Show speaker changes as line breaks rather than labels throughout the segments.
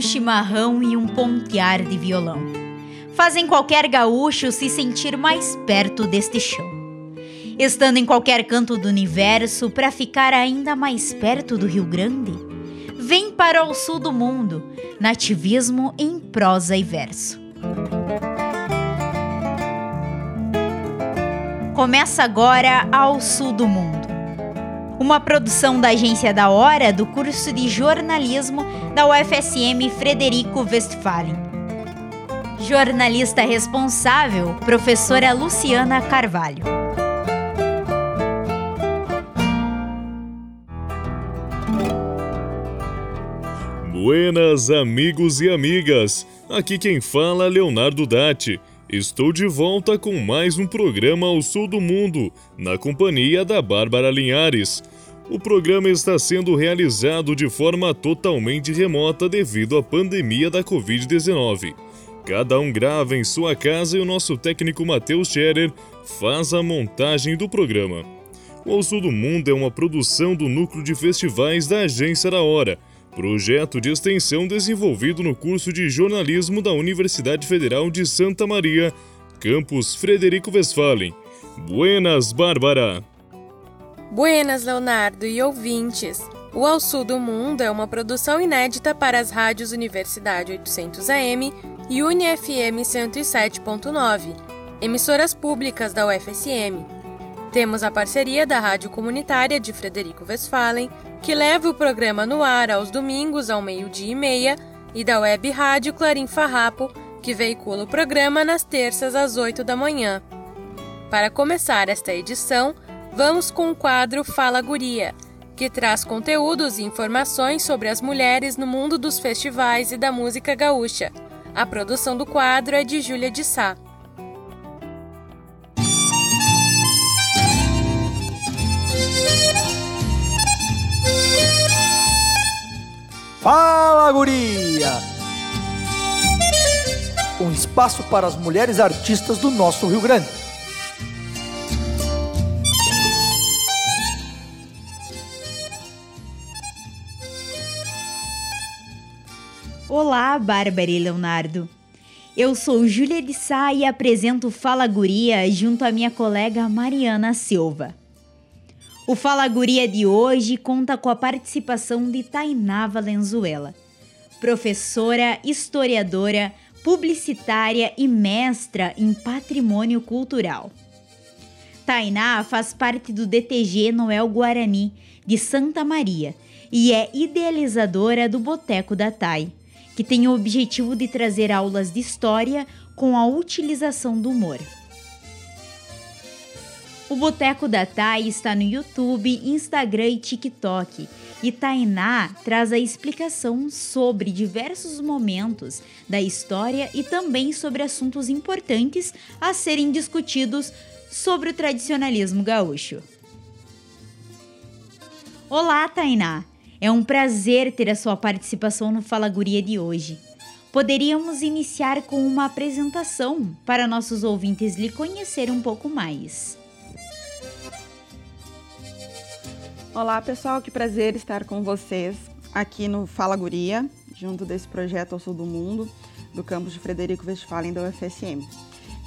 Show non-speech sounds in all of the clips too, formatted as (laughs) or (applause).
um chimarrão e um pontear de violão. Fazem qualquer gaúcho se sentir mais perto deste chão. Estando em qualquer canto do universo para ficar ainda mais perto do Rio Grande, vem para o sul do mundo, nativismo em prosa e verso. Começa agora Ao Sul do Mundo. Uma produção da Agência da Hora do curso de jornalismo da UFSM Frederico Westphalen. Jornalista responsável, professora Luciana Carvalho.
Buenas, amigos e amigas. Aqui quem fala é Leonardo Datti Estou de volta com mais um programa ao sul do mundo, na companhia da Bárbara Linhares. O programa está sendo realizado de forma totalmente remota devido à pandemia da Covid-19. Cada um grava em sua casa e o nosso técnico Matheus Scherer faz a montagem do programa. O Ao Sul do Mundo é uma produção do Núcleo de Festivais da Agência da Hora projeto de extensão desenvolvido no curso de jornalismo da Universidade Federal de Santa Maria, campus Frederico Westphalen. Buenas, Bárbara!
Buenas, Leonardo e ouvintes! O Ao Sul do Mundo é uma produção inédita para as rádios Universidade 800 AM e UniFM 107.9, emissoras públicas da UFSM. Temos a parceria da Rádio Comunitária de Frederico Westphalen, que leva o programa no ar aos domingos ao meio-dia e meia, e da Web Rádio Clarim Farrapo, que veicula o programa nas terças às 8 da manhã. Para começar esta edição, vamos com o quadro Fala Guria, que traz conteúdos e informações sobre as mulheres no mundo dos festivais e da música gaúcha. A produção do quadro é de Júlia de Sá.
Fala Guria! Um espaço para as mulheres artistas do nosso Rio Grande.
Olá, Bárbara e Leonardo. Eu sou Júlia de Sá e apresento Fala Guria junto à minha colega Mariana Silva. O Fala Guria de hoje conta com a participação de Tainá Valenzuela, professora, historiadora, publicitária e mestra em patrimônio cultural. Tainá faz parte do DTG Noel Guarani de Santa Maria e é idealizadora do Boteco da Tai, que tem o objetivo de trazer aulas de história com a utilização do humor. O Boteco da Thay está no YouTube, Instagram e TikTok. E Tainá traz a explicação sobre diversos momentos da história e também sobre assuntos importantes a serem discutidos sobre o tradicionalismo gaúcho. Olá, Tainá! É um prazer ter a sua participação no Fala Guria de hoje. Poderíamos iniciar com uma apresentação para nossos ouvintes lhe conhecer um pouco mais.
Olá, pessoal, que prazer estar com vocês aqui no Fala Guria, junto desse projeto ao sul do mundo, do campus de Frederico Westphalen da UFSM.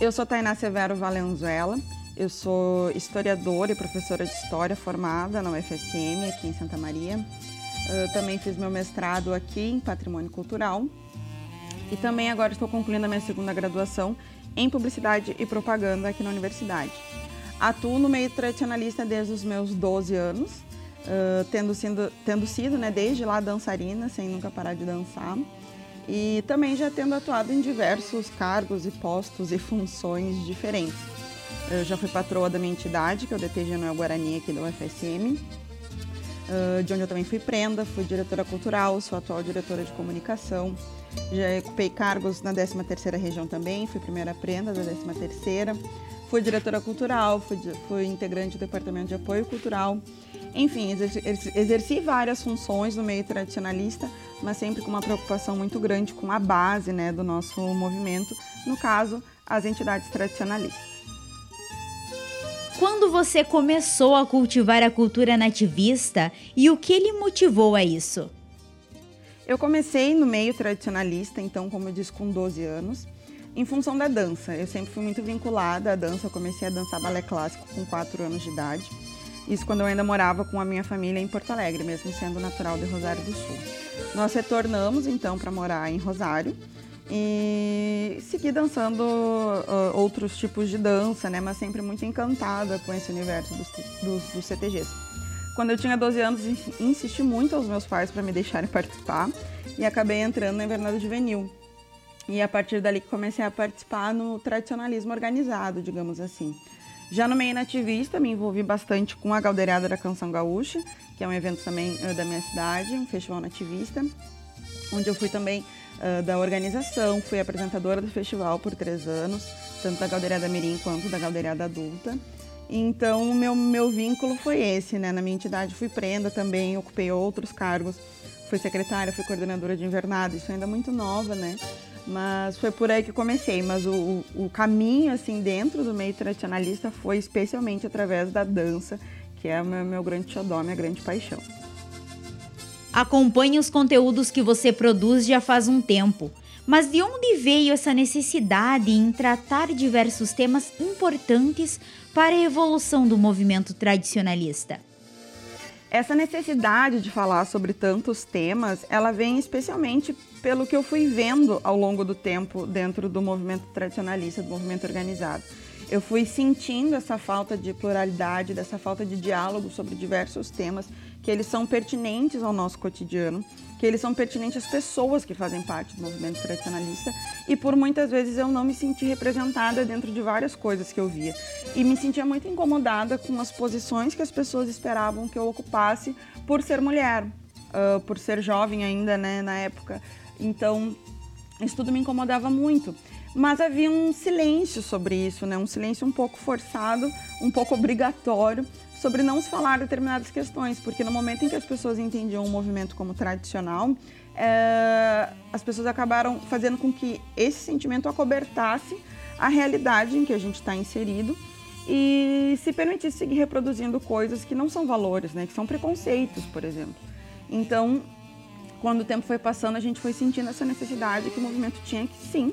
Eu sou Tainá Severo Valenzuela, eu sou historiadora e professora de história formada na UFSM, aqui em Santa Maria. Eu também fiz meu mestrado aqui em patrimônio cultural e também agora estou concluindo a minha segunda graduação em publicidade e propaganda aqui na universidade. Atuo no meio tradicionalista desde os meus 12 anos uh, tendo, sido, tendo sido né, desde lá dançarina, sem nunca parar de dançar. E também já tendo atuado em diversos cargos e postos e funções diferentes. Eu já fui patroa da minha entidade, que é o DTG Noel Guarani aqui da UFSM, uh, de onde eu também fui prenda, fui diretora cultural, sou atual diretora de comunicação. Já ocupei cargos na 13ª região também, fui primeira prenda da 13ª. Fui diretora cultural, fui, fui integrante do departamento de apoio cultural enfim, exerci, várias funções no meio tradicionalista, mas sempre com uma preocupação muito grande com a base né, do nosso movimento, no caso, as entidades tradicionalistas.
Quando você começou a cultivar a cultura nativista e o que lhe motivou a isso?
Eu comecei no meio tradicionalista, então, como eu disse, com 12 anos, em função da dança. Eu sempre fui muito vinculada à dança, eu comecei a dançar balé clássico com 4 anos de idade. Isso quando eu ainda morava com a minha família em Porto Alegre, mesmo sendo natural de Rosário do Sul. Nós retornamos então para morar em Rosário e segui dançando uh, outros tipos de dança, né? Mas sempre muito encantada com esse universo dos, dos, dos CTGs. Quando eu tinha 12 anos, insisti muito aos meus pais para me deixarem participar e acabei entrando na Invernada Juvenil. E a partir dali comecei a participar no tradicionalismo organizado, digamos assim. Já no meio nativista, me envolvi bastante com a Galdeirada da Canção Gaúcha, que é um evento também uh, da minha cidade, um festival nativista, onde eu fui também uh, da organização, fui apresentadora do festival por três anos, tanto da Galdeirada Mirim quanto da Galdeirada Adulta. Então, o meu, meu vínculo foi esse, né? Na minha entidade fui prenda também, ocupei outros cargos, fui secretária, fui coordenadora de invernada, isso ainda é muito nova, né? Mas foi por aí que comecei. Mas o, o caminho, assim, dentro do meio tradicionalista foi especialmente através da dança, que é o meu, meu grande xodó, minha grande paixão.
Acompanhe os conteúdos que você produz já faz um tempo. Mas de onde veio essa necessidade em tratar diversos temas importantes para a evolução do movimento tradicionalista?
Essa necessidade de falar sobre tantos temas, ela vem especialmente pelo que eu fui vendo ao longo do tempo dentro do movimento tradicionalista, do movimento organizado. Eu fui sentindo essa falta de pluralidade, dessa falta de diálogo sobre diversos temas, que eles são pertinentes ao nosso cotidiano, que eles são pertinentes às pessoas que fazem parte do movimento tradicionalista, e por muitas vezes eu não me senti representada dentro de várias coisas que eu via. E me sentia muito incomodada com as posições que as pessoas esperavam que eu ocupasse por ser mulher, uh, por ser jovem ainda, né, na época. Então, isso tudo me incomodava muito. Mas havia um silêncio sobre isso, né? um silêncio um pouco forçado, um pouco obrigatório, sobre não se falar determinadas questões, porque no momento em que as pessoas entendiam o movimento como tradicional, é, as pessoas acabaram fazendo com que esse sentimento acobertasse a realidade em que a gente está inserido e se permitisse seguir reproduzindo coisas que não são valores, né? que são preconceitos, por exemplo. Então, quando o tempo foi passando, a gente foi sentindo essa necessidade que o movimento tinha que sim,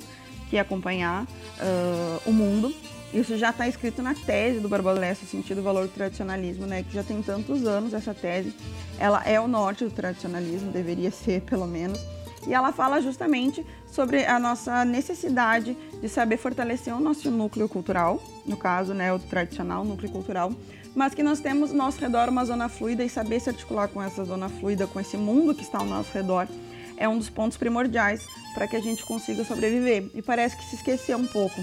que acompanhar uh, o mundo. Isso já está escrito na tese do Barbosa Lessa, o sentido do valor do tradicionalismo, né, que já tem tantos anos essa tese. Ela é o norte do tradicionalismo, deveria ser pelo menos. E ela fala justamente sobre a nossa necessidade de saber fortalecer o nosso núcleo cultural, no caso, né, o tradicional núcleo cultural, mas que nós temos ao nosso redor uma zona fluida e saber se articular com essa zona fluida, com esse mundo que está ao nosso redor, é um dos pontos primordiais para que a gente consiga sobreviver. E parece que se esqueceu um pouco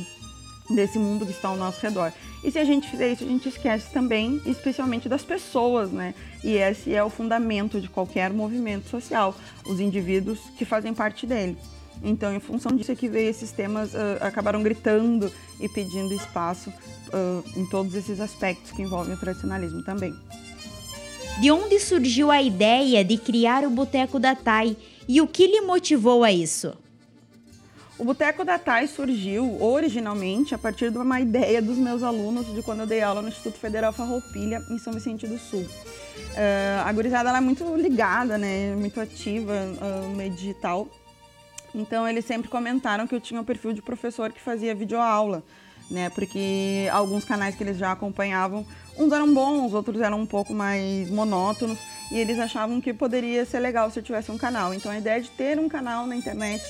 desse mundo que está ao nosso redor. E se a gente fizer isso, a gente esquece também, especialmente das pessoas, né? E esse é o fundamento de qualquer movimento social, os indivíduos que fazem parte dele. Então, em função disso é que veio esses temas uh, acabaram gritando e pedindo espaço uh, em todos esses aspectos que envolvem o tradicionalismo também.
De onde surgiu a ideia de criar o Boteco da Tai e o que lhe motivou a isso?
O Boteco da Tai surgiu originalmente a partir de uma ideia dos meus alunos de quando eu dei aula no Instituto Federal Farroupilha, em São Vicente do Sul. Uh, a gurizada é muito ligada, né, muito ativa uh, no meio digital então eles sempre comentaram que eu tinha um perfil de professor que fazia videoaula, né? Porque alguns canais que eles já acompanhavam, uns eram bons, outros eram um pouco mais monótonos, e eles achavam que poderia ser legal se eu tivesse um canal. Então a ideia de ter um canal na internet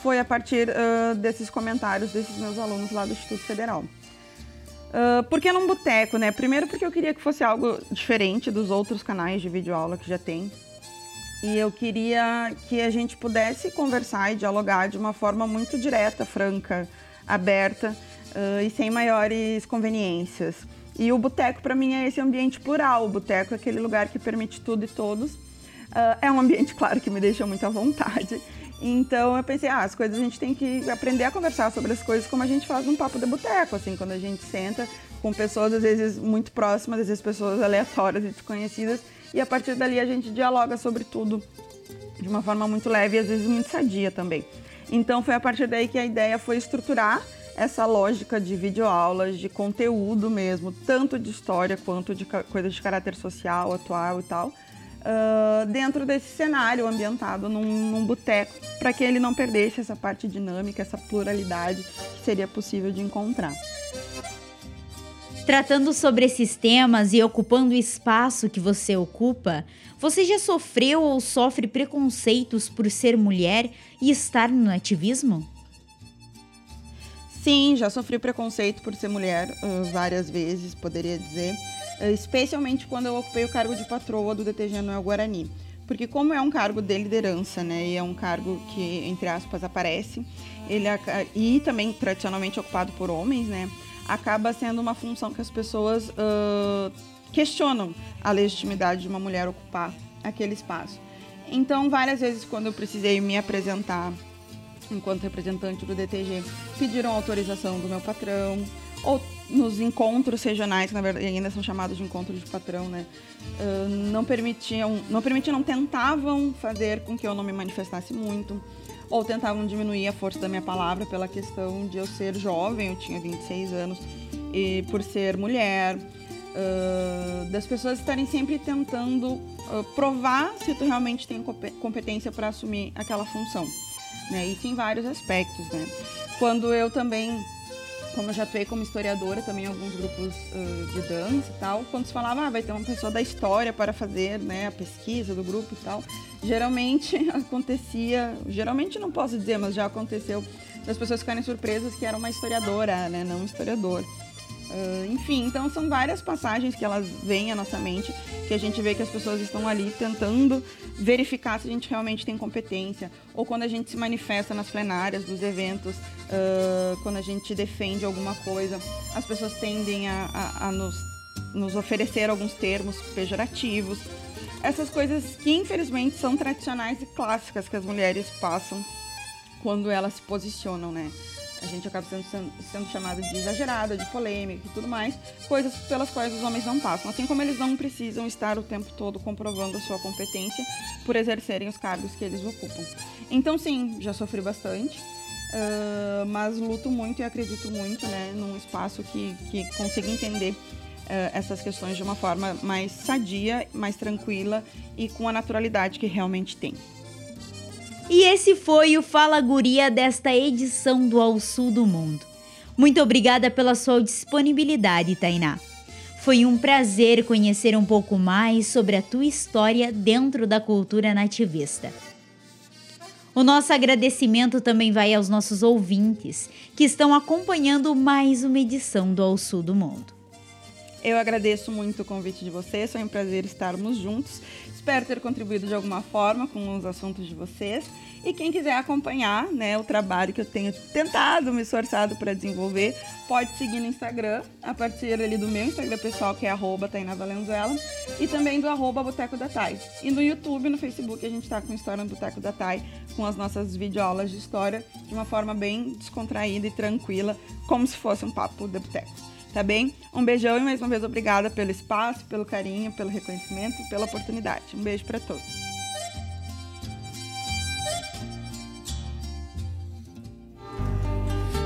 foi a partir uh, desses comentários desses meus alunos lá do Instituto Federal. Uh, por que num boteco, né? Primeiro porque eu queria que fosse algo diferente dos outros canais de videoaula que já tem e eu queria que a gente pudesse conversar e dialogar de uma forma muito direta, franca, aberta uh, e sem maiores conveniências. E o boteco, para mim, é esse ambiente plural. O boteco é aquele lugar que permite tudo e todos. Uh, é um ambiente, (laughs) claro, que me deixa muito à vontade. Então eu pensei, ah, as coisas a gente tem que aprender a conversar sobre as coisas como a gente faz num papo de boteco, assim, quando a gente senta com pessoas às vezes muito próximas, às vezes pessoas aleatórias e desconhecidas, e a partir dali a gente dialoga sobre tudo de uma forma muito leve e às vezes muito sadia também. Então foi a partir daí que a ideia foi estruturar essa lógica de videoaulas, de conteúdo mesmo, tanto de história quanto de coisas de caráter social, atual e tal, uh, dentro desse cenário ambientado num, num boteco, para que ele não perdesse essa parte dinâmica, essa pluralidade que seria possível de encontrar.
Tratando sobre esses temas e ocupando o espaço que você ocupa, você já sofreu ou sofre preconceitos por ser mulher e estar no ativismo?
Sim, já sofri preconceito por ser mulher uh, várias vezes, poderia dizer, uh, especialmente quando eu ocupei o cargo de patroa do DTG Noel Guarani. Porque como é um cargo de liderança, né, e é um cargo que, entre aspas, aparece, ele e também tradicionalmente ocupado por homens, né, acaba sendo uma função que as pessoas uh, questionam a legitimidade de uma mulher ocupar aquele espaço. Então, várias vezes, quando eu precisei me apresentar enquanto representante do DTG, pediram autorização do meu patrão, ou nos encontros regionais, que na verdade ainda são chamados de encontros de patrão, né? Uh, não permitiam, não permitiam, não tentavam fazer com que eu não me manifestasse muito, ou tentavam diminuir a força da minha palavra pela questão de eu ser jovem, eu tinha 26 anos, e por ser mulher, uh, das pessoas estarem sempre tentando uh, provar se tu realmente tem competência para assumir aquela função né? Isso em vários aspectos, né? Quando eu também, como eu já atuei como historiadora também em alguns grupos uh, de dança e tal, quando se falava, ah, vai ter uma pessoa da história para fazer, né, a pesquisa do grupo e tal, geralmente (laughs) acontecia, geralmente não posso dizer, mas já aconteceu das pessoas ficarem surpresas que era uma historiadora, né, não um historiador. Uh, enfim, então são várias passagens que elas vêm à nossa mente, que a gente vê que as pessoas estão ali tentando verificar se a gente realmente tem competência, ou quando a gente se manifesta nas plenárias dos eventos, uh, quando a gente defende alguma coisa, as pessoas tendem a, a, a nos, nos oferecer alguns termos pejorativos. Essas coisas que infelizmente são tradicionais e clássicas que as mulheres passam quando elas se posicionam, né? a gente acaba sendo, sendo chamada de exagerada, de polêmica e tudo mais, coisas pelas quais os homens não passam. Assim como eles não precisam estar o tempo todo comprovando a sua competência por exercerem os cargos que eles ocupam. Então, sim, já sofri bastante. Uh, mas luto muito e acredito muito né, num espaço que, que consiga entender uh, essas questões de uma forma mais sadia, mais tranquila e com a naturalidade que realmente tem.
E esse foi o Fala Guria desta edição do Ao Sul do Mundo. Muito obrigada pela sua disponibilidade, Tainá. Foi um prazer conhecer um pouco mais sobre a tua história dentro da cultura nativista. O nosso agradecimento também vai aos nossos ouvintes que estão acompanhando mais uma edição do Ao Sul do Mundo.
Eu agradeço muito o convite de vocês, foi um prazer estarmos juntos Espero ter contribuído de alguma forma com os assuntos de vocês. E quem quiser acompanhar né, o trabalho que eu tenho tentado, me esforçado para desenvolver, pode seguir no Instagram, a partir ali do meu Instagram pessoal, que é arroba Valenzuela, e também do arroba Boteco da Thay. E no YouTube, no Facebook, a gente está com História no Boteco da Thay, com as nossas videoaulas de história, de uma forma bem descontraída e tranquila, como se fosse um papo de boteco tá bem? Um beijão e mais uma vez obrigada pelo espaço, pelo carinho, pelo reconhecimento e pela oportunidade. Um beijo para todos.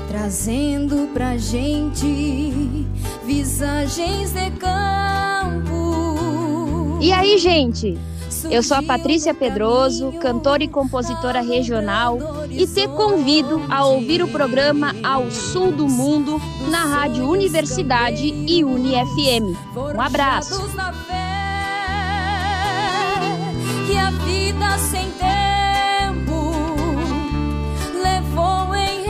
Trazendo pra gente visagens de campo.
E aí, gente? Eu sou a Patrícia Pedroso, cantora e compositora regional, e te convido a ouvir o programa Ao Sul do Mundo na Rádio Universidade e UniFM. Um abraço.
Que a vida sem tempo levou em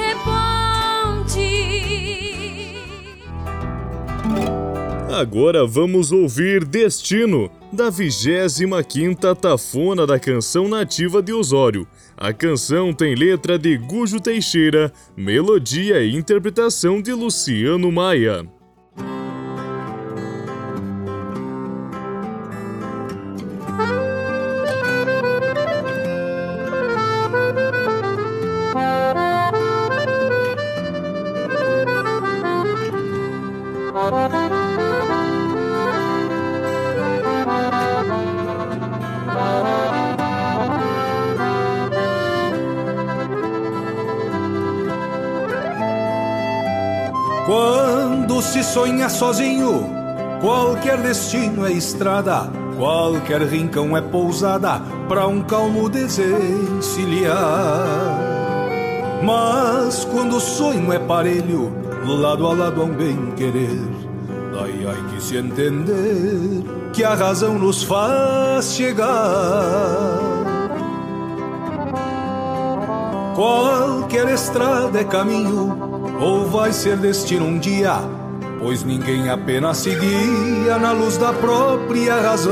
Agora vamos ouvir Destino da 25ª Tafona da Canção Nativa de Osório. A canção tem letra de Gujo Teixeira, melodia e interpretação de Luciano Maia.
Sonha sozinho, qualquer destino é estrada. Qualquer rincão é pousada para um calmo desencilhar. Mas quando o sonho é parelho, lado a lado há um bem querer. Daí há que se entender que a razão nos faz chegar. Qualquer estrada é caminho, ou vai ser destino um dia, pois ninguém apenas se guia na luz da própria razão.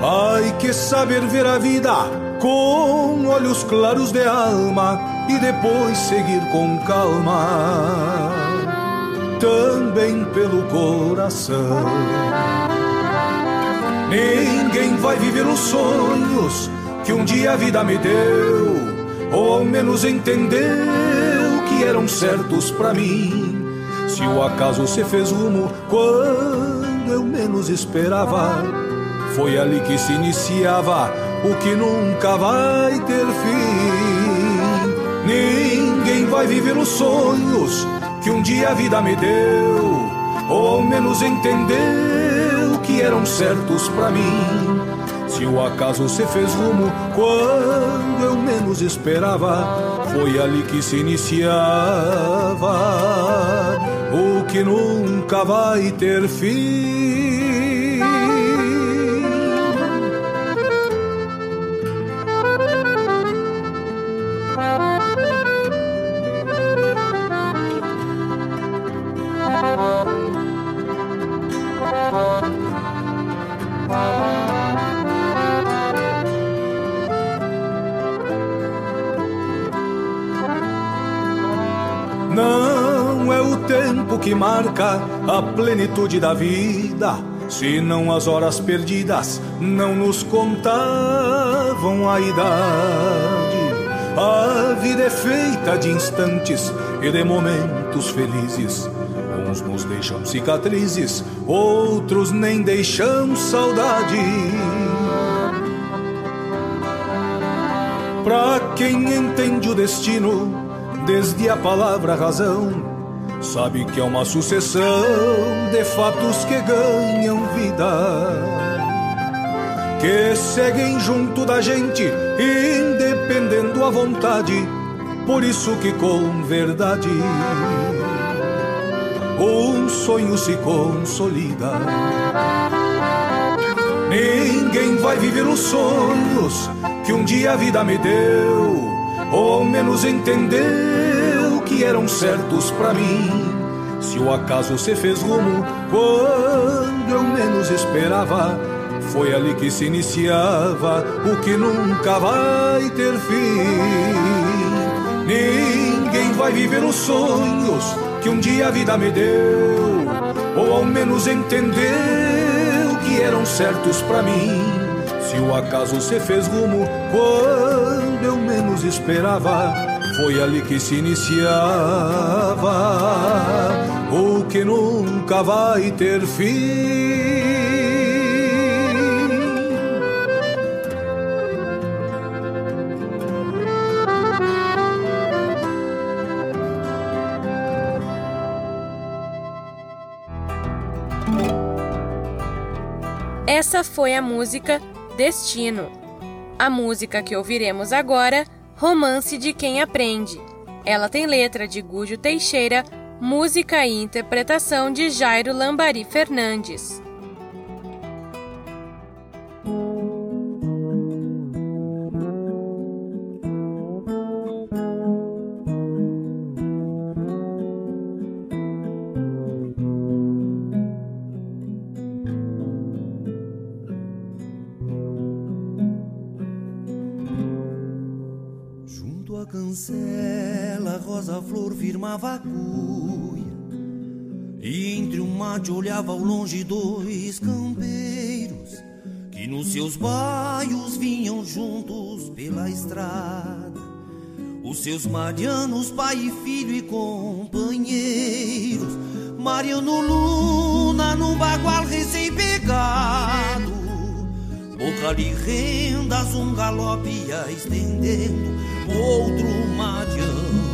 Ai que saber ver a vida com olhos claros de alma e depois seguir com calma, também pelo coração. Ninguém vai viver os sonhos que um dia a vida me deu, ou ao menos entendeu eram certos para mim. Se o acaso se fez rumo quando eu menos esperava, foi ali que se iniciava o que nunca vai ter fim. Ninguém vai viver os sonhos que um dia a vida me deu, ou ao menos entendeu que eram certos para mim. Se o acaso se fez rumo quando eu menos esperava, foi ali que se iniciava o que nunca vai ter fim. Que marca a plenitude da vida, senão as horas perdidas não nos contavam a idade. A vida é feita de instantes e de momentos felizes. Uns nos deixam cicatrizes, outros nem deixam saudade. Pra quem entende o destino, desde a palavra razão, sabe que é uma sucessão de fatos que ganham vida, que seguem junto da gente, independendo a vontade, por isso que com verdade um sonho se consolida. Ninguém vai viver os sonhos que um dia a vida me deu, ou ao menos entendeu eram certos para mim. Se o acaso se fez rumo quando eu menos esperava, foi ali que se iniciava o que nunca vai ter fim. Ninguém vai viver os sonhos que um dia a vida me deu, ou ao menos entendeu que eram certos para mim. Se o acaso se fez rumo quando eu menos esperava, foi ali que se iniciava o que nunca vai ter fim.
Essa foi a música Destino. A música que ouviremos agora, Romance de Quem Aprende. Ela tem letra de Gúdio Teixeira, música e interpretação de Jairo Lambari Fernandes.
Flor firmava a cuia. E entre um mate olhava ao longe dois campeiros que nos seus baios vinham juntos pela estrada. Os seus marianos, pai e filho e companheiros. Mariano Luna num bagual recém-pegado. Boca de rendas, um galope ia estendendo. Outro Mariano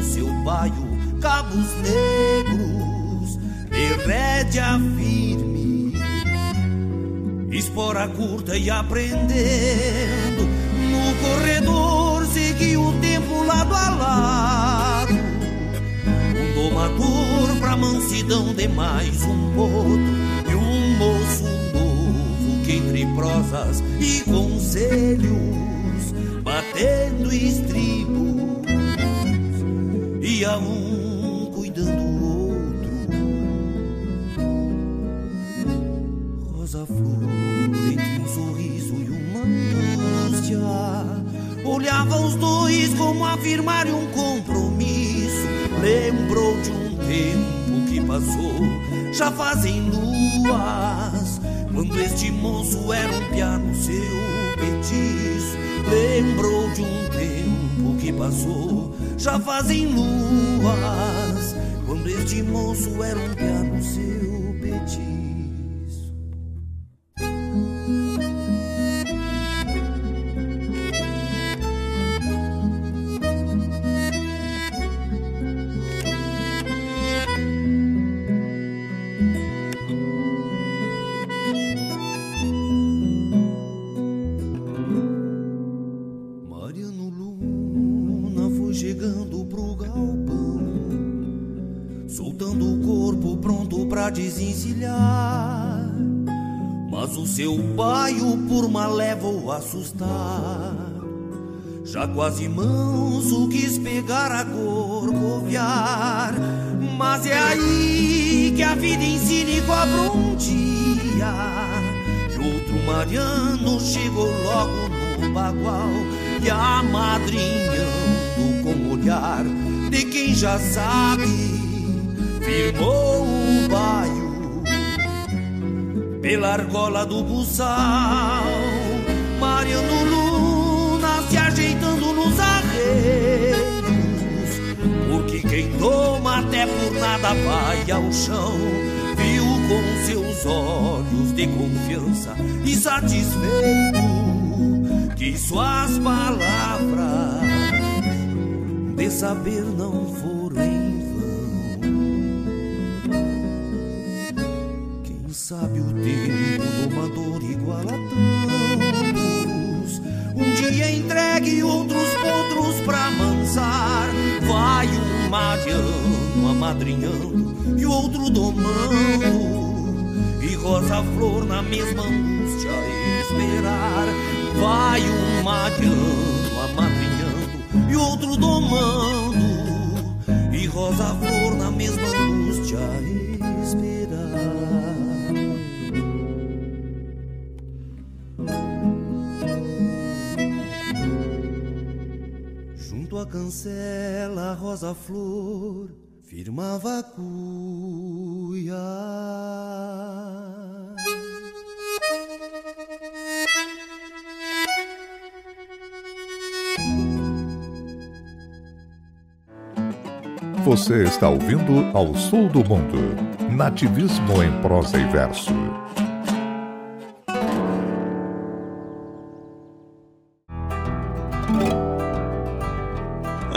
no seu baio, cabos negros, de rédea firme.
espora curta e aprendendo. No corredor segui o tempo lado a lado. Um domador pra mansidão de mais um outro. E um moço novo que entre prosas e conselhos, batendo estribos, um cuidando o outro. Rosa flor entre um sorriso e uma angústia. Olhava os dois como afirmar um compromisso. Lembrou de um tempo que passou, já fazem luas. Quando este moço era um piano seu petiço. Lembrou de um tempo que passou, já fazem luas. Quando este moço era um piano seu petiço. Assustar. Já quase manso quis pegar a corcoviar. Mas é aí que a vida ensina e cobra um dia. E outro Mariano chegou logo no bagual. E amadrinhando com o olhar de quem já sabe, firmou o baio pela argola do buçal. Mariano Luna se ajeitando nos arreios, porque quem toma até por nada vai ao chão. Viu com seus olhos de confiança e satisfeito que suas palavras de saber não foram em vão. Quem sabe o tempo domador igual a tantos, dia entregue outros potros pra mansar. Vai um mariano amadrinhando e outro domando. E rosa flor na mesma angústia esperar. Vai um mariano amadrinhando e outro domando. E rosa flor na mesma angústia esperar. Junto à cancela, a rosa flor firmava a cuia.
Você está ouvindo Ao Sul do Mundo Nativismo em prosa e verso.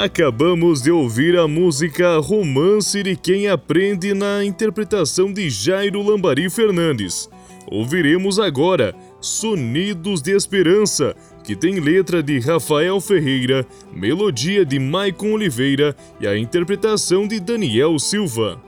Acabamos de ouvir a música Romance de Quem Aprende na interpretação de Jairo Lambari Fernandes. Ouviremos agora Sonidos de Esperança, que tem letra de Rafael Ferreira, melodia de Maicon Oliveira e a interpretação de Daniel Silva.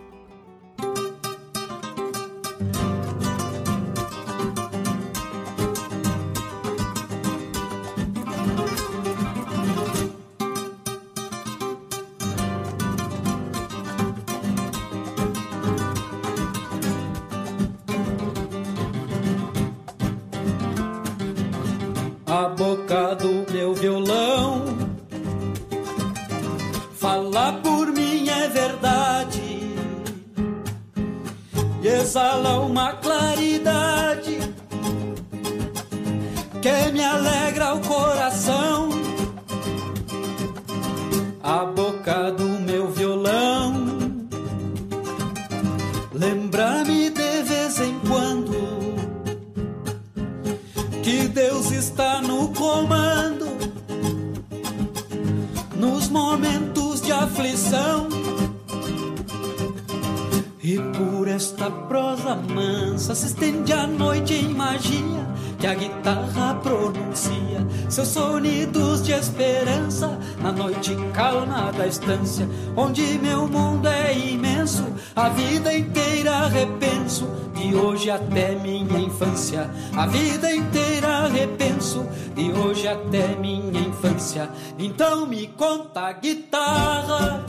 Onde meu mundo é imenso, a vida inteira repenso, de hoje até minha infância, a vida inteira repenso, de hoje até minha infância. Então me conta guitarra,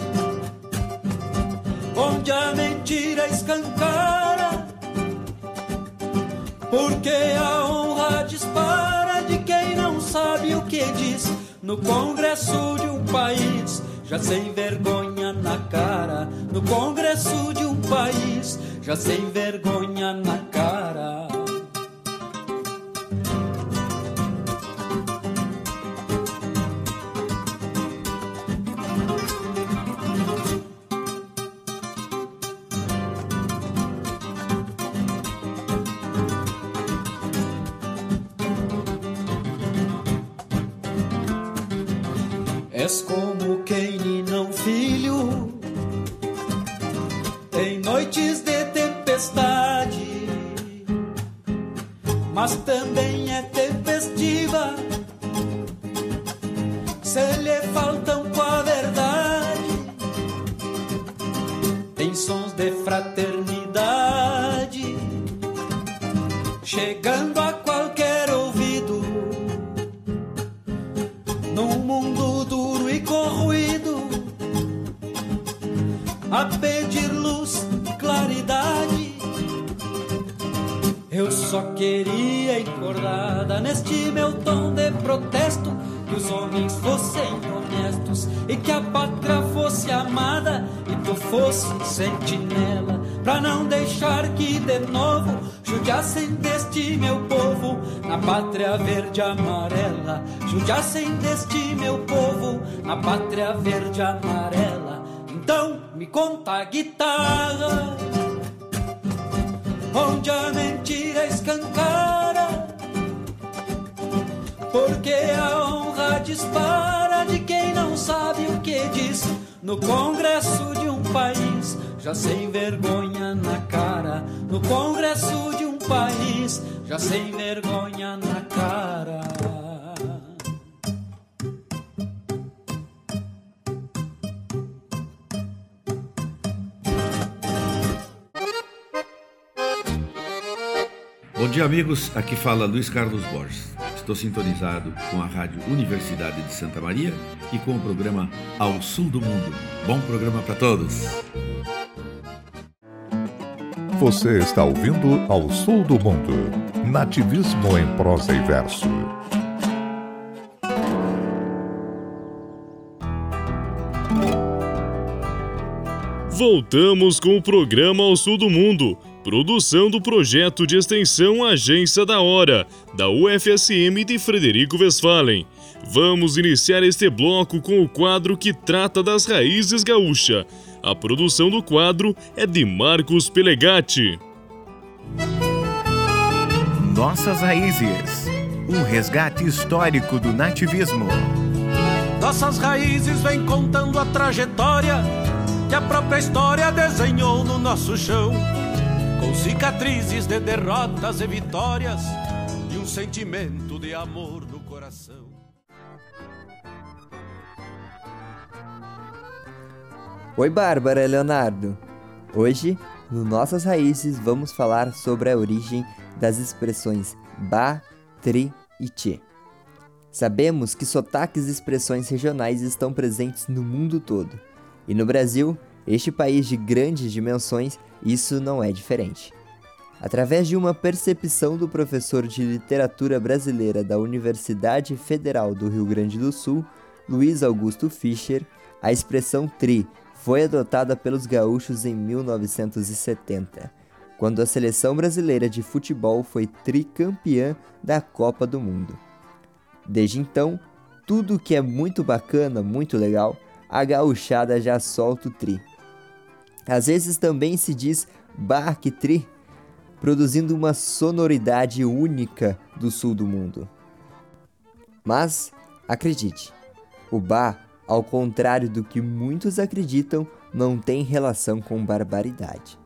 onde a mentira escancara. Porque a honra dispara de quem não sabe o que diz. No congresso de um país, já sem vergonha na cara. No congresso de um país, já sem vergonha na cara. Sentinela pra não deixar que de novo judiassem deste meu povo na pátria verde amarela. Judiassem deste meu povo na pátria verde amarela. Então me conta a guitarra onde a mentira escancara. Porque a honra dispara de quem não sabe o que diz no congresso de um país, já sem vergonha na cara. No congresso de um país, já sem vergonha na cara.
Bom dia, amigos. Aqui fala Luiz Carlos Borges. Estou sintonizado com a Rádio Universidade de Santa Maria e com o programa Ao Sul do Mundo. Bom programa para todos.
Você está ouvindo Ao Sul do Mundo. Nativismo em prosa e verso.
Voltamos com o programa Ao Sul do Mundo, produção do projeto de extensão Agência da Hora, da UFSM de Frederico Westphalen. Vamos iniciar este bloco com o quadro que trata das raízes gaúcha. A produção do quadro é de Marcos Pelegatti.
Nossas raízes. Um resgate histórico do nativismo.
Nossas raízes vêm contando a trajetória que a própria história desenhou no nosso chão, com cicatrizes de derrotas e vitórias e um sentimento de amor no coração.
Oi, Bárbara e Leonardo. Hoje, no Nossas Raízes, vamos falar sobre a origem das expressões ba, tri e tchê. Sabemos que sotaques e expressões regionais estão presentes no mundo todo. E no Brasil, este país de grandes dimensões, isso não é diferente. Através de uma percepção do professor de literatura brasileira da Universidade Federal do Rio Grande do Sul, Luiz Augusto Fischer, a expressão tri foi adotada pelos gaúchos em 1970, quando a seleção brasileira de futebol foi tricampeã da Copa do Mundo. Desde então, tudo que é muito bacana, muito legal, a gauchada já solta o tri. Às vezes também se diz barque tri, produzindo uma sonoridade única do sul do mundo. Mas, acredite, o bar, ao contrário do que muitos acreditam, não tem relação com barbaridade.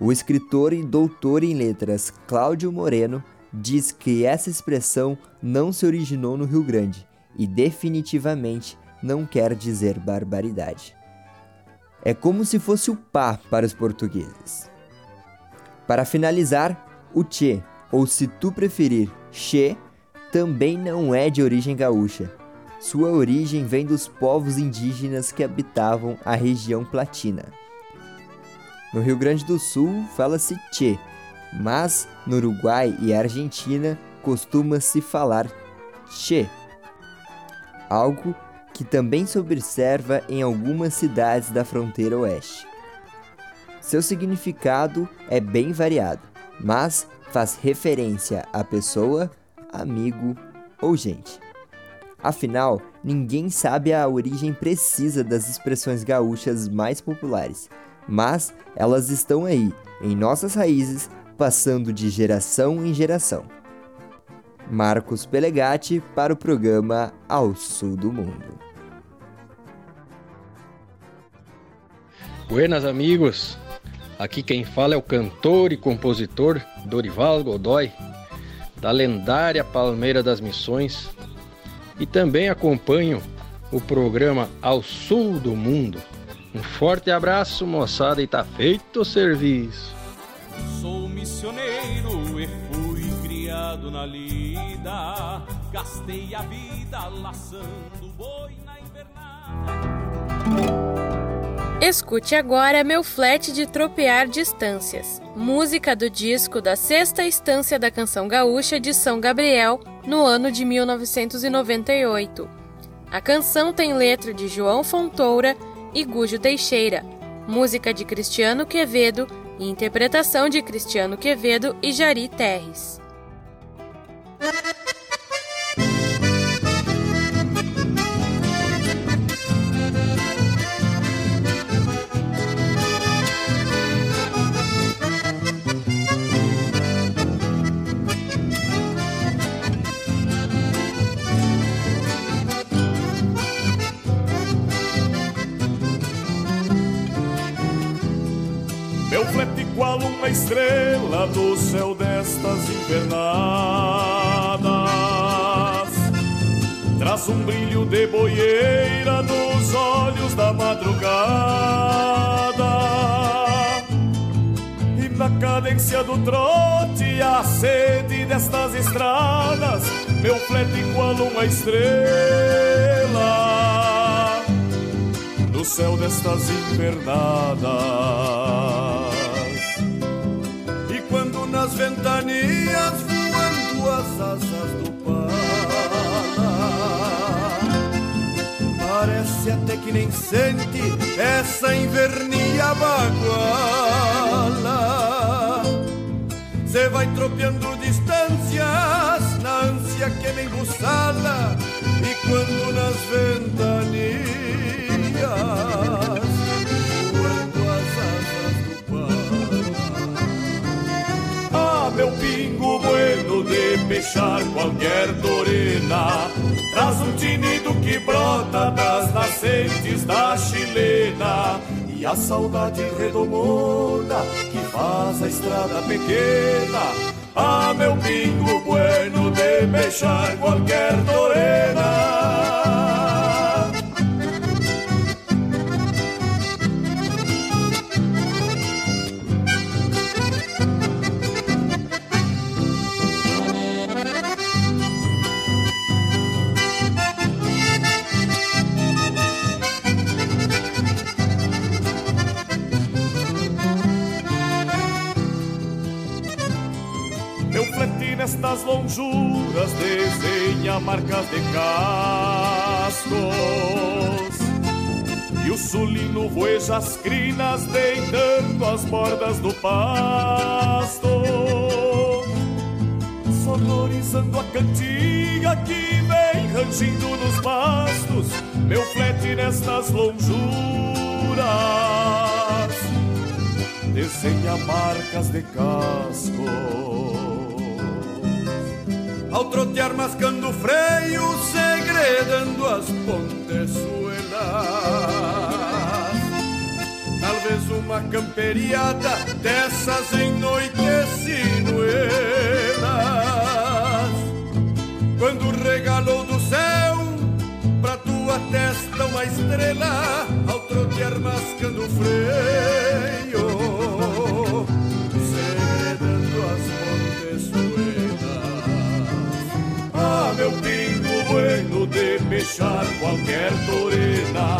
O escritor e doutor em letras Cláudio Moreno diz que essa expressão não se originou no Rio Grande e definitivamente não quer dizer barbaridade. É como se fosse o pá para os portugueses. Para finalizar, o tchê, ou se tu preferir, che, também não é de origem gaúcha. Sua origem vem dos povos indígenas que habitavam a região platina. No Rio Grande do Sul fala-se tchê, mas no Uruguai e Argentina costuma-se falar che, algo que também se observa em algumas cidades da fronteira oeste. Seu significado é bem variado, mas faz referência a pessoa, amigo ou gente. Afinal, ninguém sabe a origem precisa das expressões gaúchas mais populares, mas elas estão aí, em nossas raízes, passando de geração em geração. Marcos Pelegatti para o programa Ao Sul do Mundo.
Buenas amigos, aqui quem fala é o cantor e compositor Dorival Godoy, da lendária Palmeira das Missões, e também acompanho o programa Ao Sul do Mundo. Um forte abraço, moçada, e tá feito o serviço.
Sou missioneiro e fui criado na lida, gastei a vida laçando boi na invernada.
Escute agora meu flat de tropear distâncias, música do disco da sexta estância da canção gaúcha de São Gabriel, no ano de 1998. A canção tem letra de João Fontoura e Gujo Teixeira, música de Cristiano Quevedo e interpretação de Cristiano Quevedo e Jari Terres.
Meu flete igual uma estrela do céu destas invernadas. Traz um brilho de boieira nos olhos da madrugada. E na cadência do trote a sede destas estradas Meu flete igual uma estrela no céu destas invernadas
ventanias voando as asas do pala Parece até que nem sente essa invernia baguala. Cê vai tropeando distâncias na ânsia que me embuçala E quando nas ventanias
de peixar qualquer dorena Traz um tinido que brota das nascentes da chilena. E a saudade redomona que faz a estrada pequena. Ah, meu pingo bueno de peixar qualquer dorena nestas lonjuras desenha marcas de cascos. E o sulino voeja as crinas deitando as bordas do pasto. Sonorizando a cantiga que vem rangindo nos pastos Meu flete nestas lonjuras. Desenha marcas de cascos
Ao trotear mascando freio, segredando as pontezuelas Talvez um
uma camperiada dessas em noites sinuelas. Quando regalou do céu pra tua testa uma estrela, ao trotear mascando o freio, meu pingo bueno de peixar qualquer torena.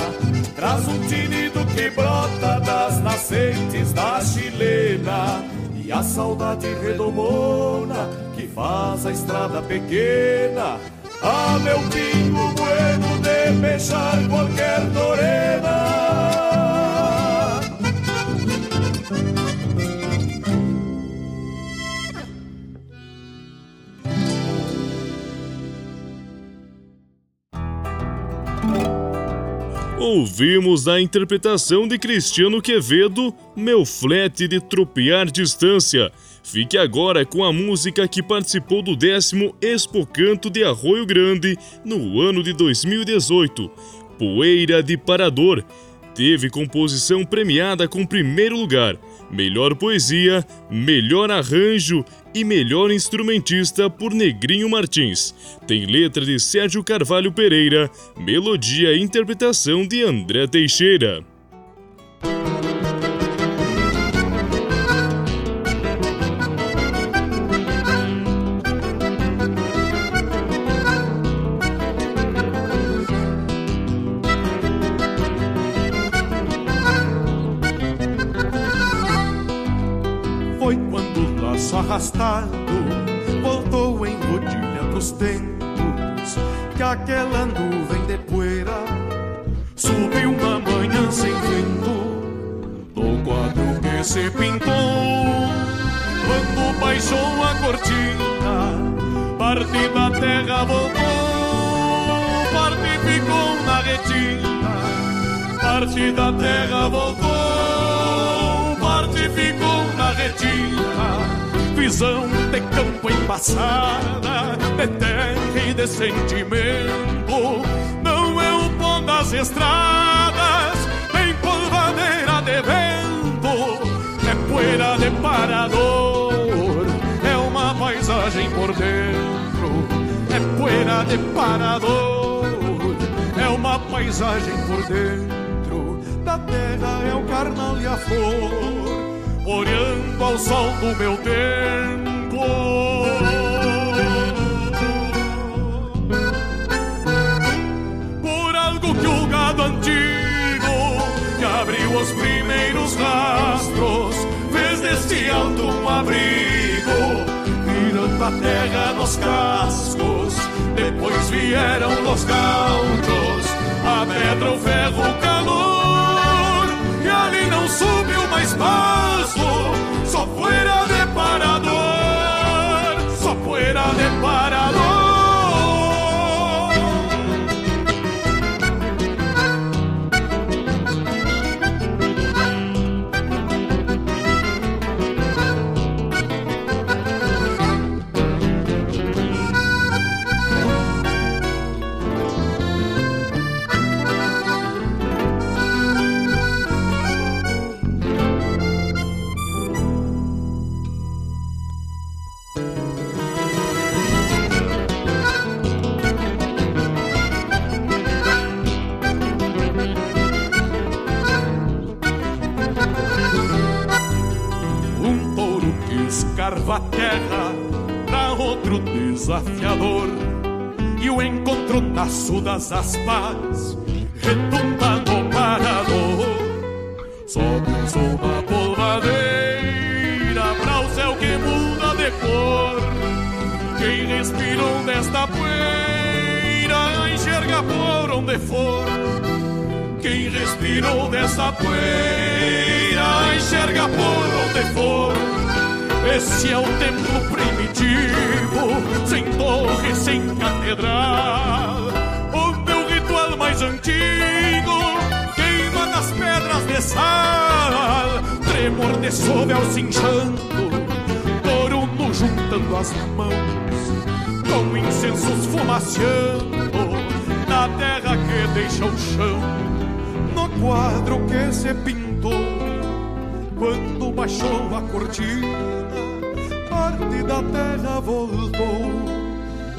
Traz um tinido que brota das nascentes da chilena. E a saudade redomona que faz a estrada pequena. Ah, meu pingo bueno de beijar qualquer torena
Ouvimos a interpretação de Cristiano Quevedo, Meu Flete de Tropear Distância. Fique agora com a música que participou do décimo Expo Canto de Arroio Grande no ano de 2018, Poeira de Parador. Teve composição premiada com primeiro lugar, melhor poesia, melhor arranjo e melhor instrumentista por Negrinho Martins. Tem letra de Sérgio Carvalho Pereira, melodia e interpretação de André Teixeira.
Da terra voltou parte ficou na retina visão de campo embaçada, de terra e de sentimento. Não é o pó das estradas, nem polvadeira de vento, é poeira de parador, é uma paisagem por dentro, é poeira de parador, é uma paisagem por dentro. Terra é o carnal e a flor olhando ao sol do meu tempo. Por algo que o gado antigo que abriu os primeiros rastros fez deste alto um abrigo, virando a terra nos cascos. Depois vieram os gauchos, a pedra, o ferro, subiu mais passo só fuera escarva a terra pra outro desafiador. E o encontronaço das aspas retumba no parador. Sobe o som polvadeira pra o céu que muda de cor. Quem respirou desta poeira enxerga por onde for. Quem respirou dessa poeira enxerga por onde for. Esse é o templo primitivo, sem torre, sem catedral. O meu ritual mais antigo queima nas pedras de sal. Tremor de sovel cinchando, coruno juntando as mãos, com incensos fumaciando na terra que deixa o chão. No quadro que se pintou quando baixou a cortina, parte da terra voltou,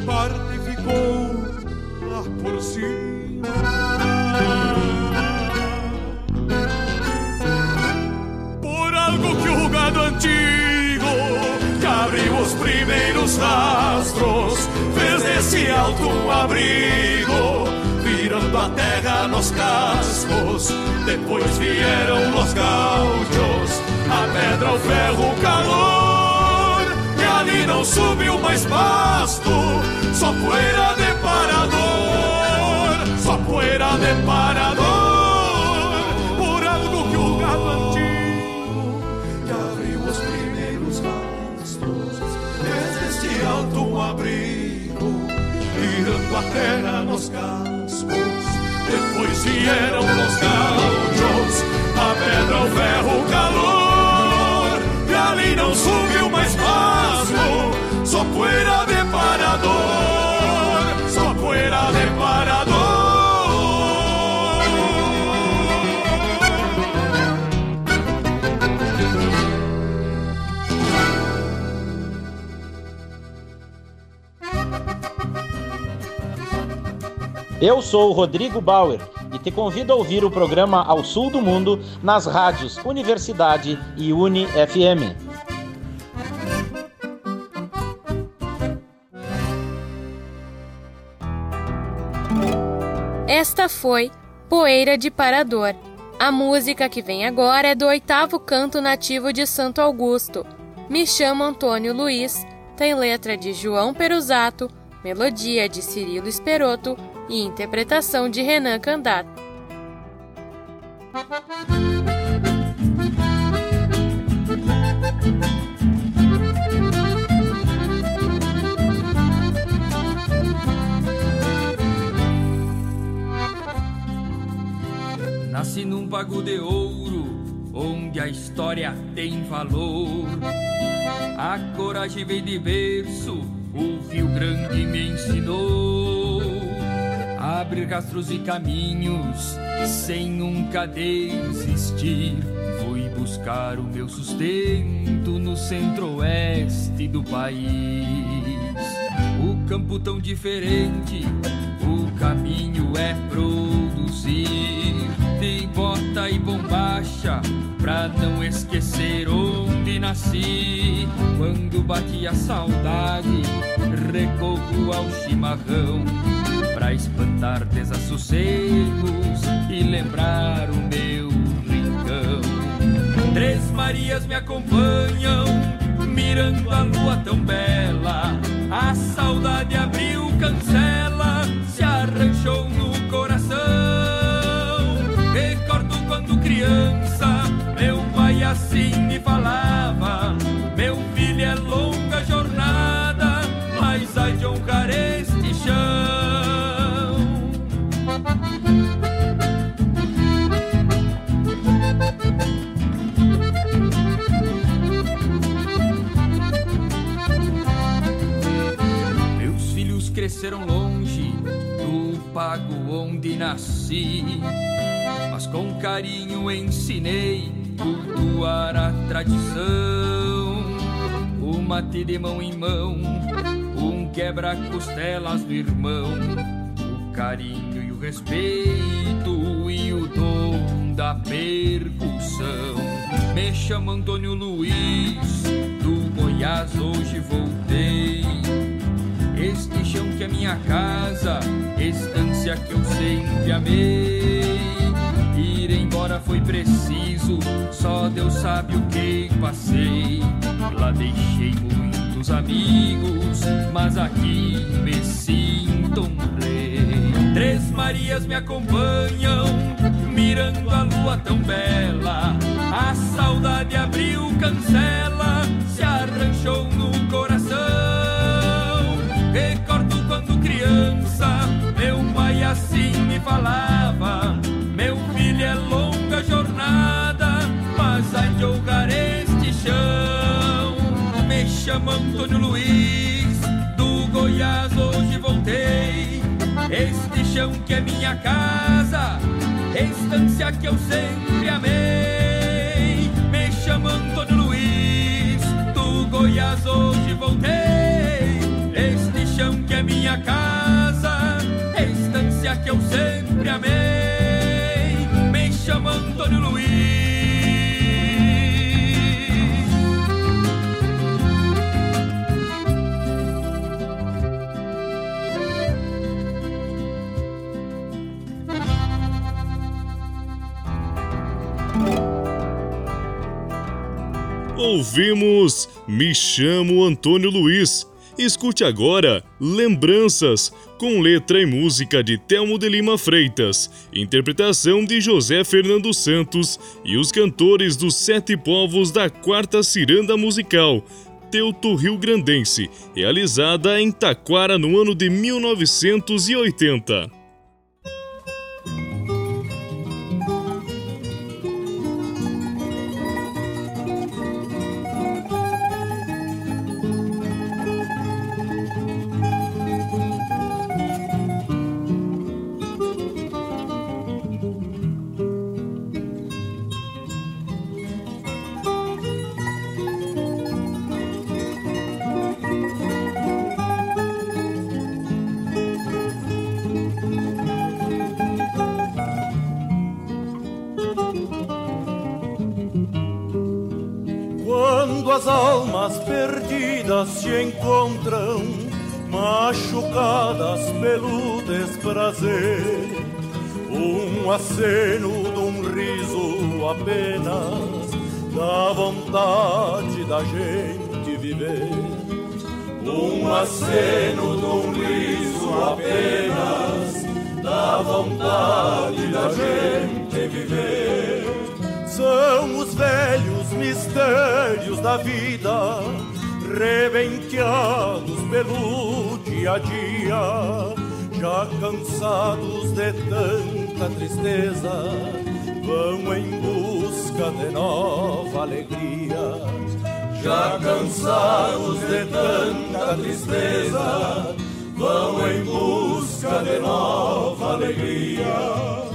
parte ficou lá por cima. Por algo que o gado antigo, que abriu os primeiros rastros, fez desse alto um abrigo virando a terra nos cascos. Depois vieram os gauchos, a pedra, o ferro, o calor. E ali não subiu mais pasto, só poeira de parador, só poeira de parador. Por algo que o gado antigo que abriu os primeiros rastros, desde alto um abrigo, virando a terra nos cascos. Depois vieram os gauchos, a pedra, o ferro, o calor. E ali não subiu mais pasmo, só poeira de parador, só poeira de parador.
Eu sou o Rodrigo Bauer e te convido a ouvir o programa Ao Sul do Mundo nas rádios Universidade e Uni FM.
Esta foi Poeira de Parador. A música que vem agora é do oitavo canto nativo de Santo Augusto. Me chamo Antônio Luiz, tem letra de João Peruzato, melodia de Cirilo Esperoto e interpretação de Renan Candato.
Nasci num pago de ouro, onde a história tem valor. A coragem vem de berço, o Rio Grande me ensinou. Abrir rastros e caminhos, sem nunca desistir. Fui buscar o meu sustento no centro-oeste do país. O campo tão diferente, o caminho é produzir. De bota e bombacha, pra não esquecer onde nasci. Quando bate a saudade, recorro ao chimarrão. Espantar desassossegos e lembrar o meu rincão. Três Marias me acompanham, mirando a lua tão bela. A saudade abriu cancela, nasci, mas com carinho ensinei cultuar a tradição. O mate de mão em mão, um quebra-costelas do irmão, o carinho e o respeito e o dom da percussão. Me chamo Antônio Luiz, do Goiás hoje voltei. Este chão que é minha casa, estância que eu sempre amei. Ir embora foi preciso, só Deus sabe o que passei. Lá deixei muitos amigos, mas aqui me sinto um rei. Três Marias me acompanham, mirando a lua tão bela. A saudade abriu cancela, se arranchou no assim me falava: Meu filho é longa jornada, mas há de este chão. Me chamo Antônio Luiz, do Goiás hoje voltei. Este chão que é minha casa, estância que eu sempre amei. Me chamo Goiás hoje voltei. Este chão que é minha casa,
Ouvimos Me Chamo Antônio Luiz. Escute agora Lembranças, com letra e música de Telmo de Lima Freitas, interpretação de José Fernando Santos e os cantores dos Sete Povos da Quarta Ciranda Musical, Teuto Rio Grandense, realizada em Taquara no ano de 1980.
Apenas dá vontade da gente viver.
Um aceno de um riso apenas dá vontade da gente viver.
São os velhos mistérios da vida, rebenteados pelo dia a dia, já cansados de tanta tristeza, vão em busca de nova alegria.
Já cansados de tanta tristeza, vão em busca de nova alegria.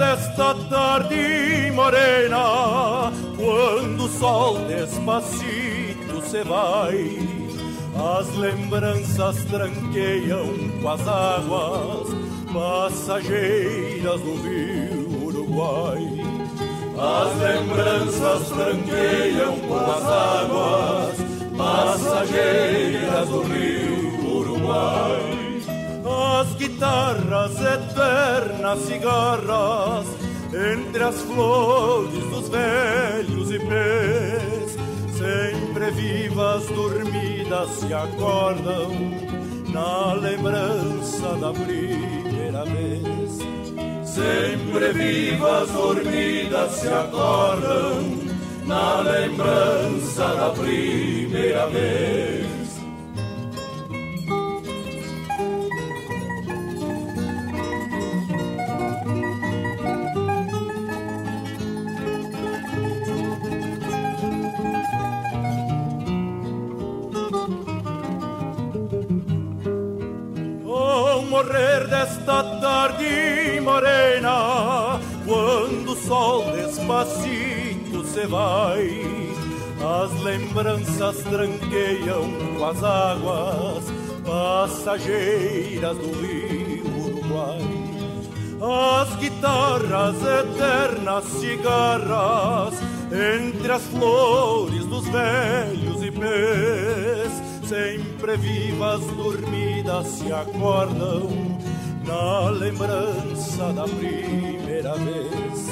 Desta tarde morena, quando o sol despacito se vai, as lembranças tranqueiam com as águas passageiras do rio Uruguai.
As lembranças tranqueiam com as águas passageiras do rio Uruguai.
As guitarras eternas cigarras entre as flores dos velhos ipês, sempre vivas dormidas se acordam na lembrança da primeira vez.
Sempre vivas dormidas se acordam na lembrança da primeira vez.
Desta tarde morena, quando o sol despacito se vai, as lembranças tranqueiam com as águas passageiras do rio Uruguai. As guitarras eternas cigarras entre as flores dos velhos ipês, sempre vivas dormidas se acordam na lembrança da primeira vez.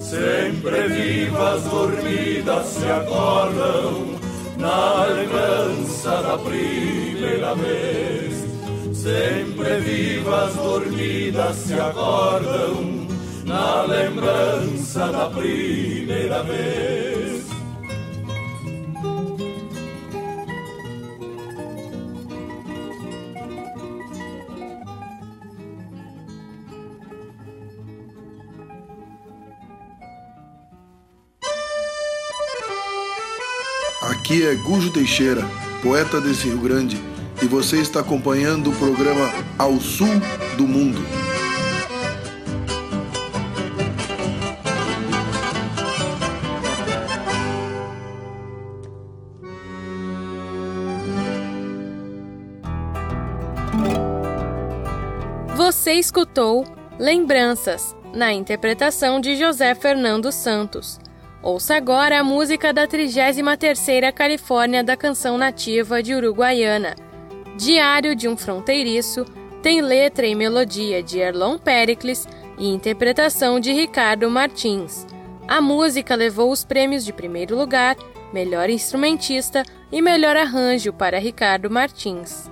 Sempre vivas dormidas se acordam na lembrança da primeira vez. Sempre vivas dormidas se acordam na lembrança da primeira vez.
Aqui é Gujo Teixeira, poeta desse Rio Grande, e você está acompanhando o programa Ao Sul do Mundo.
Você escutou Lembranças, na interpretação de José Fernando Santos. Ouça agora a música da 33ª Califórnia da Canção Nativa de Uruguaiana. Diário de um Fronteiriço tem letra e melodia de Erlon Pericles e interpretação de Ricardo Martins. A música levou os prêmios de primeiro lugar, melhor instrumentista e melhor arranjo para Ricardo Martins.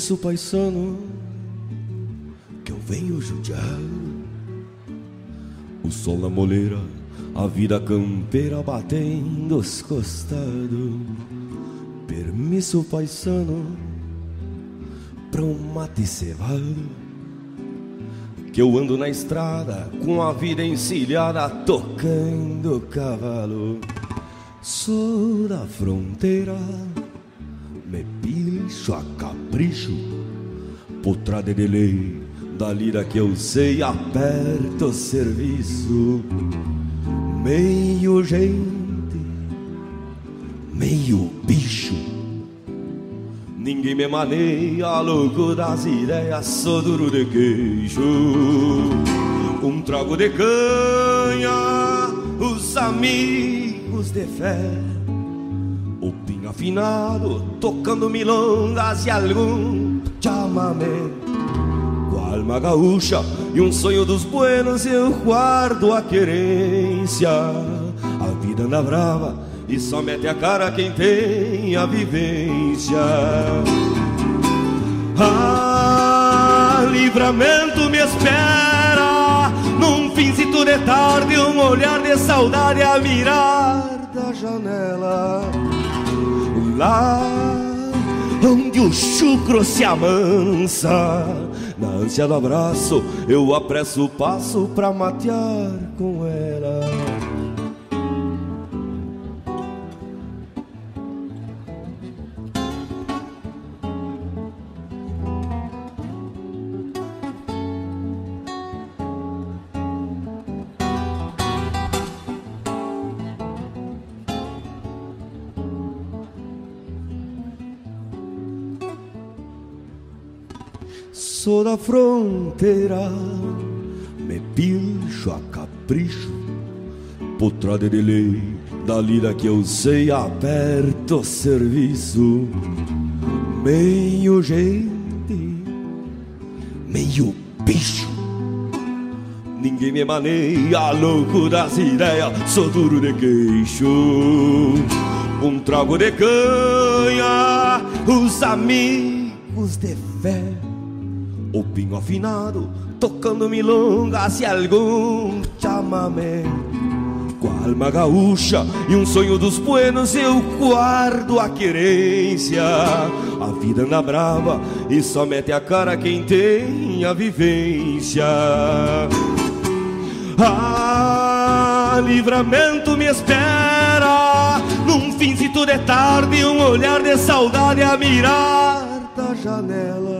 Permisso, paisano, que eu venho judiar. O sol na moleira, a vida campeira batendo os costados. Permisso, paisano, pra um mate cevado. Que eu ando na estrada com a vida encilhada, tocando cavalo. Sou da fronteira me pilcho a capricho, potrada de lei, da lira que eu sei, aperto o serviço. Meio gente, meio bicho, ninguém me maneia, louco das ideias, sou duro de queixo. Um trago de canha, os amigos de fé afinado, tocando milongas e algum chamamé. Com a alma gaúcha e um sonho dos buenos, eu guardo a querência. A vida anda brava e só mete a cara quem tem a vivência. Ah, livramento me espera num finzito de tarde, um olhar de saudade a mirar da janela lá onde o chucro se amansa. Na ânsia do abraço, eu apresso o passo pra matear com ela. Sou da fronteira, me pilcho a capricho, potrada de lei, da lira que eu sei, aberto serviço. Meio gente, meio bicho, ninguém me maneia, louco das ideias, sou duro de queixo. Um trago de canha, os amigos de fé o pinho afinado, tocando milongas e algum chamamé. Com a alma gaúcha e um sonho dos buenos, eu guardo a querência. A vida anda brava e só mete a cara quem tem a vivência. Ah, livramento me espera num finzito de tarde, um olhar de saudade a mirar da janela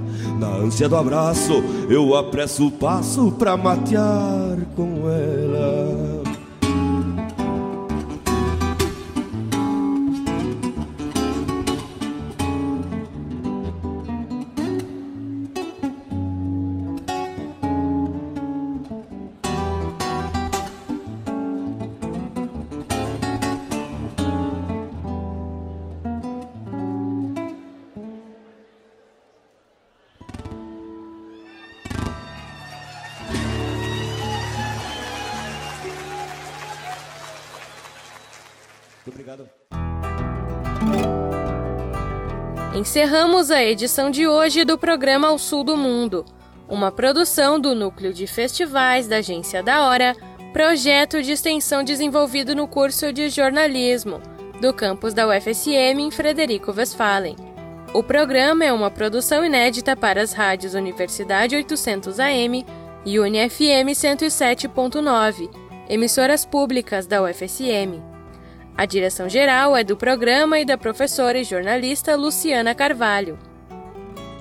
Na ânsia do abraço, eu apresso o passo pra matear com ela.
Encerramos a edição de hoje do programa Ao Sul do Mundo, uma produção do Núcleo de Festivais da Agência da Hora, projeto de extensão desenvolvido no curso de jornalismo do campus da UFSM em Frederico Westphalen. O programa é uma produção inédita para as rádios Universidade 800 AM e UniFM 107.9, emissoras públicas da UFSM. A direção geral é do programa e da professora e jornalista Luciana Carvalho.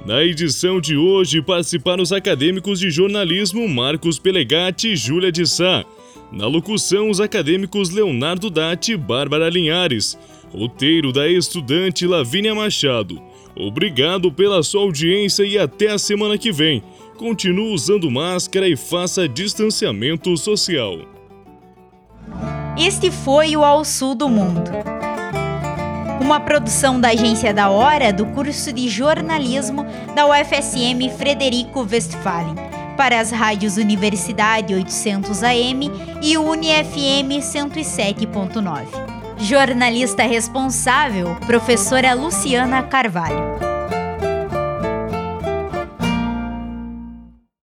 Na edição de hoje participaram os acadêmicos de jornalismo Marcos Pelegatti e Júlia de Sá. Na locução, os acadêmicos Leonardo Datti e Bárbara Linhares. Roteiro da estudante Lavínia Machado. Obrigado pela sua audiência e até a semana que vem. Continue usando máscara e faça distanciamento social.
Este foi o Ao Sul do Mundo. Uma produção da Agência da Hora do curso de jornalismo da UFSM Frederico Westphalen, para as rádios Universidade 800 AM e UniFM 107.9. Jornalista responsável, professora Luciana Carvalho.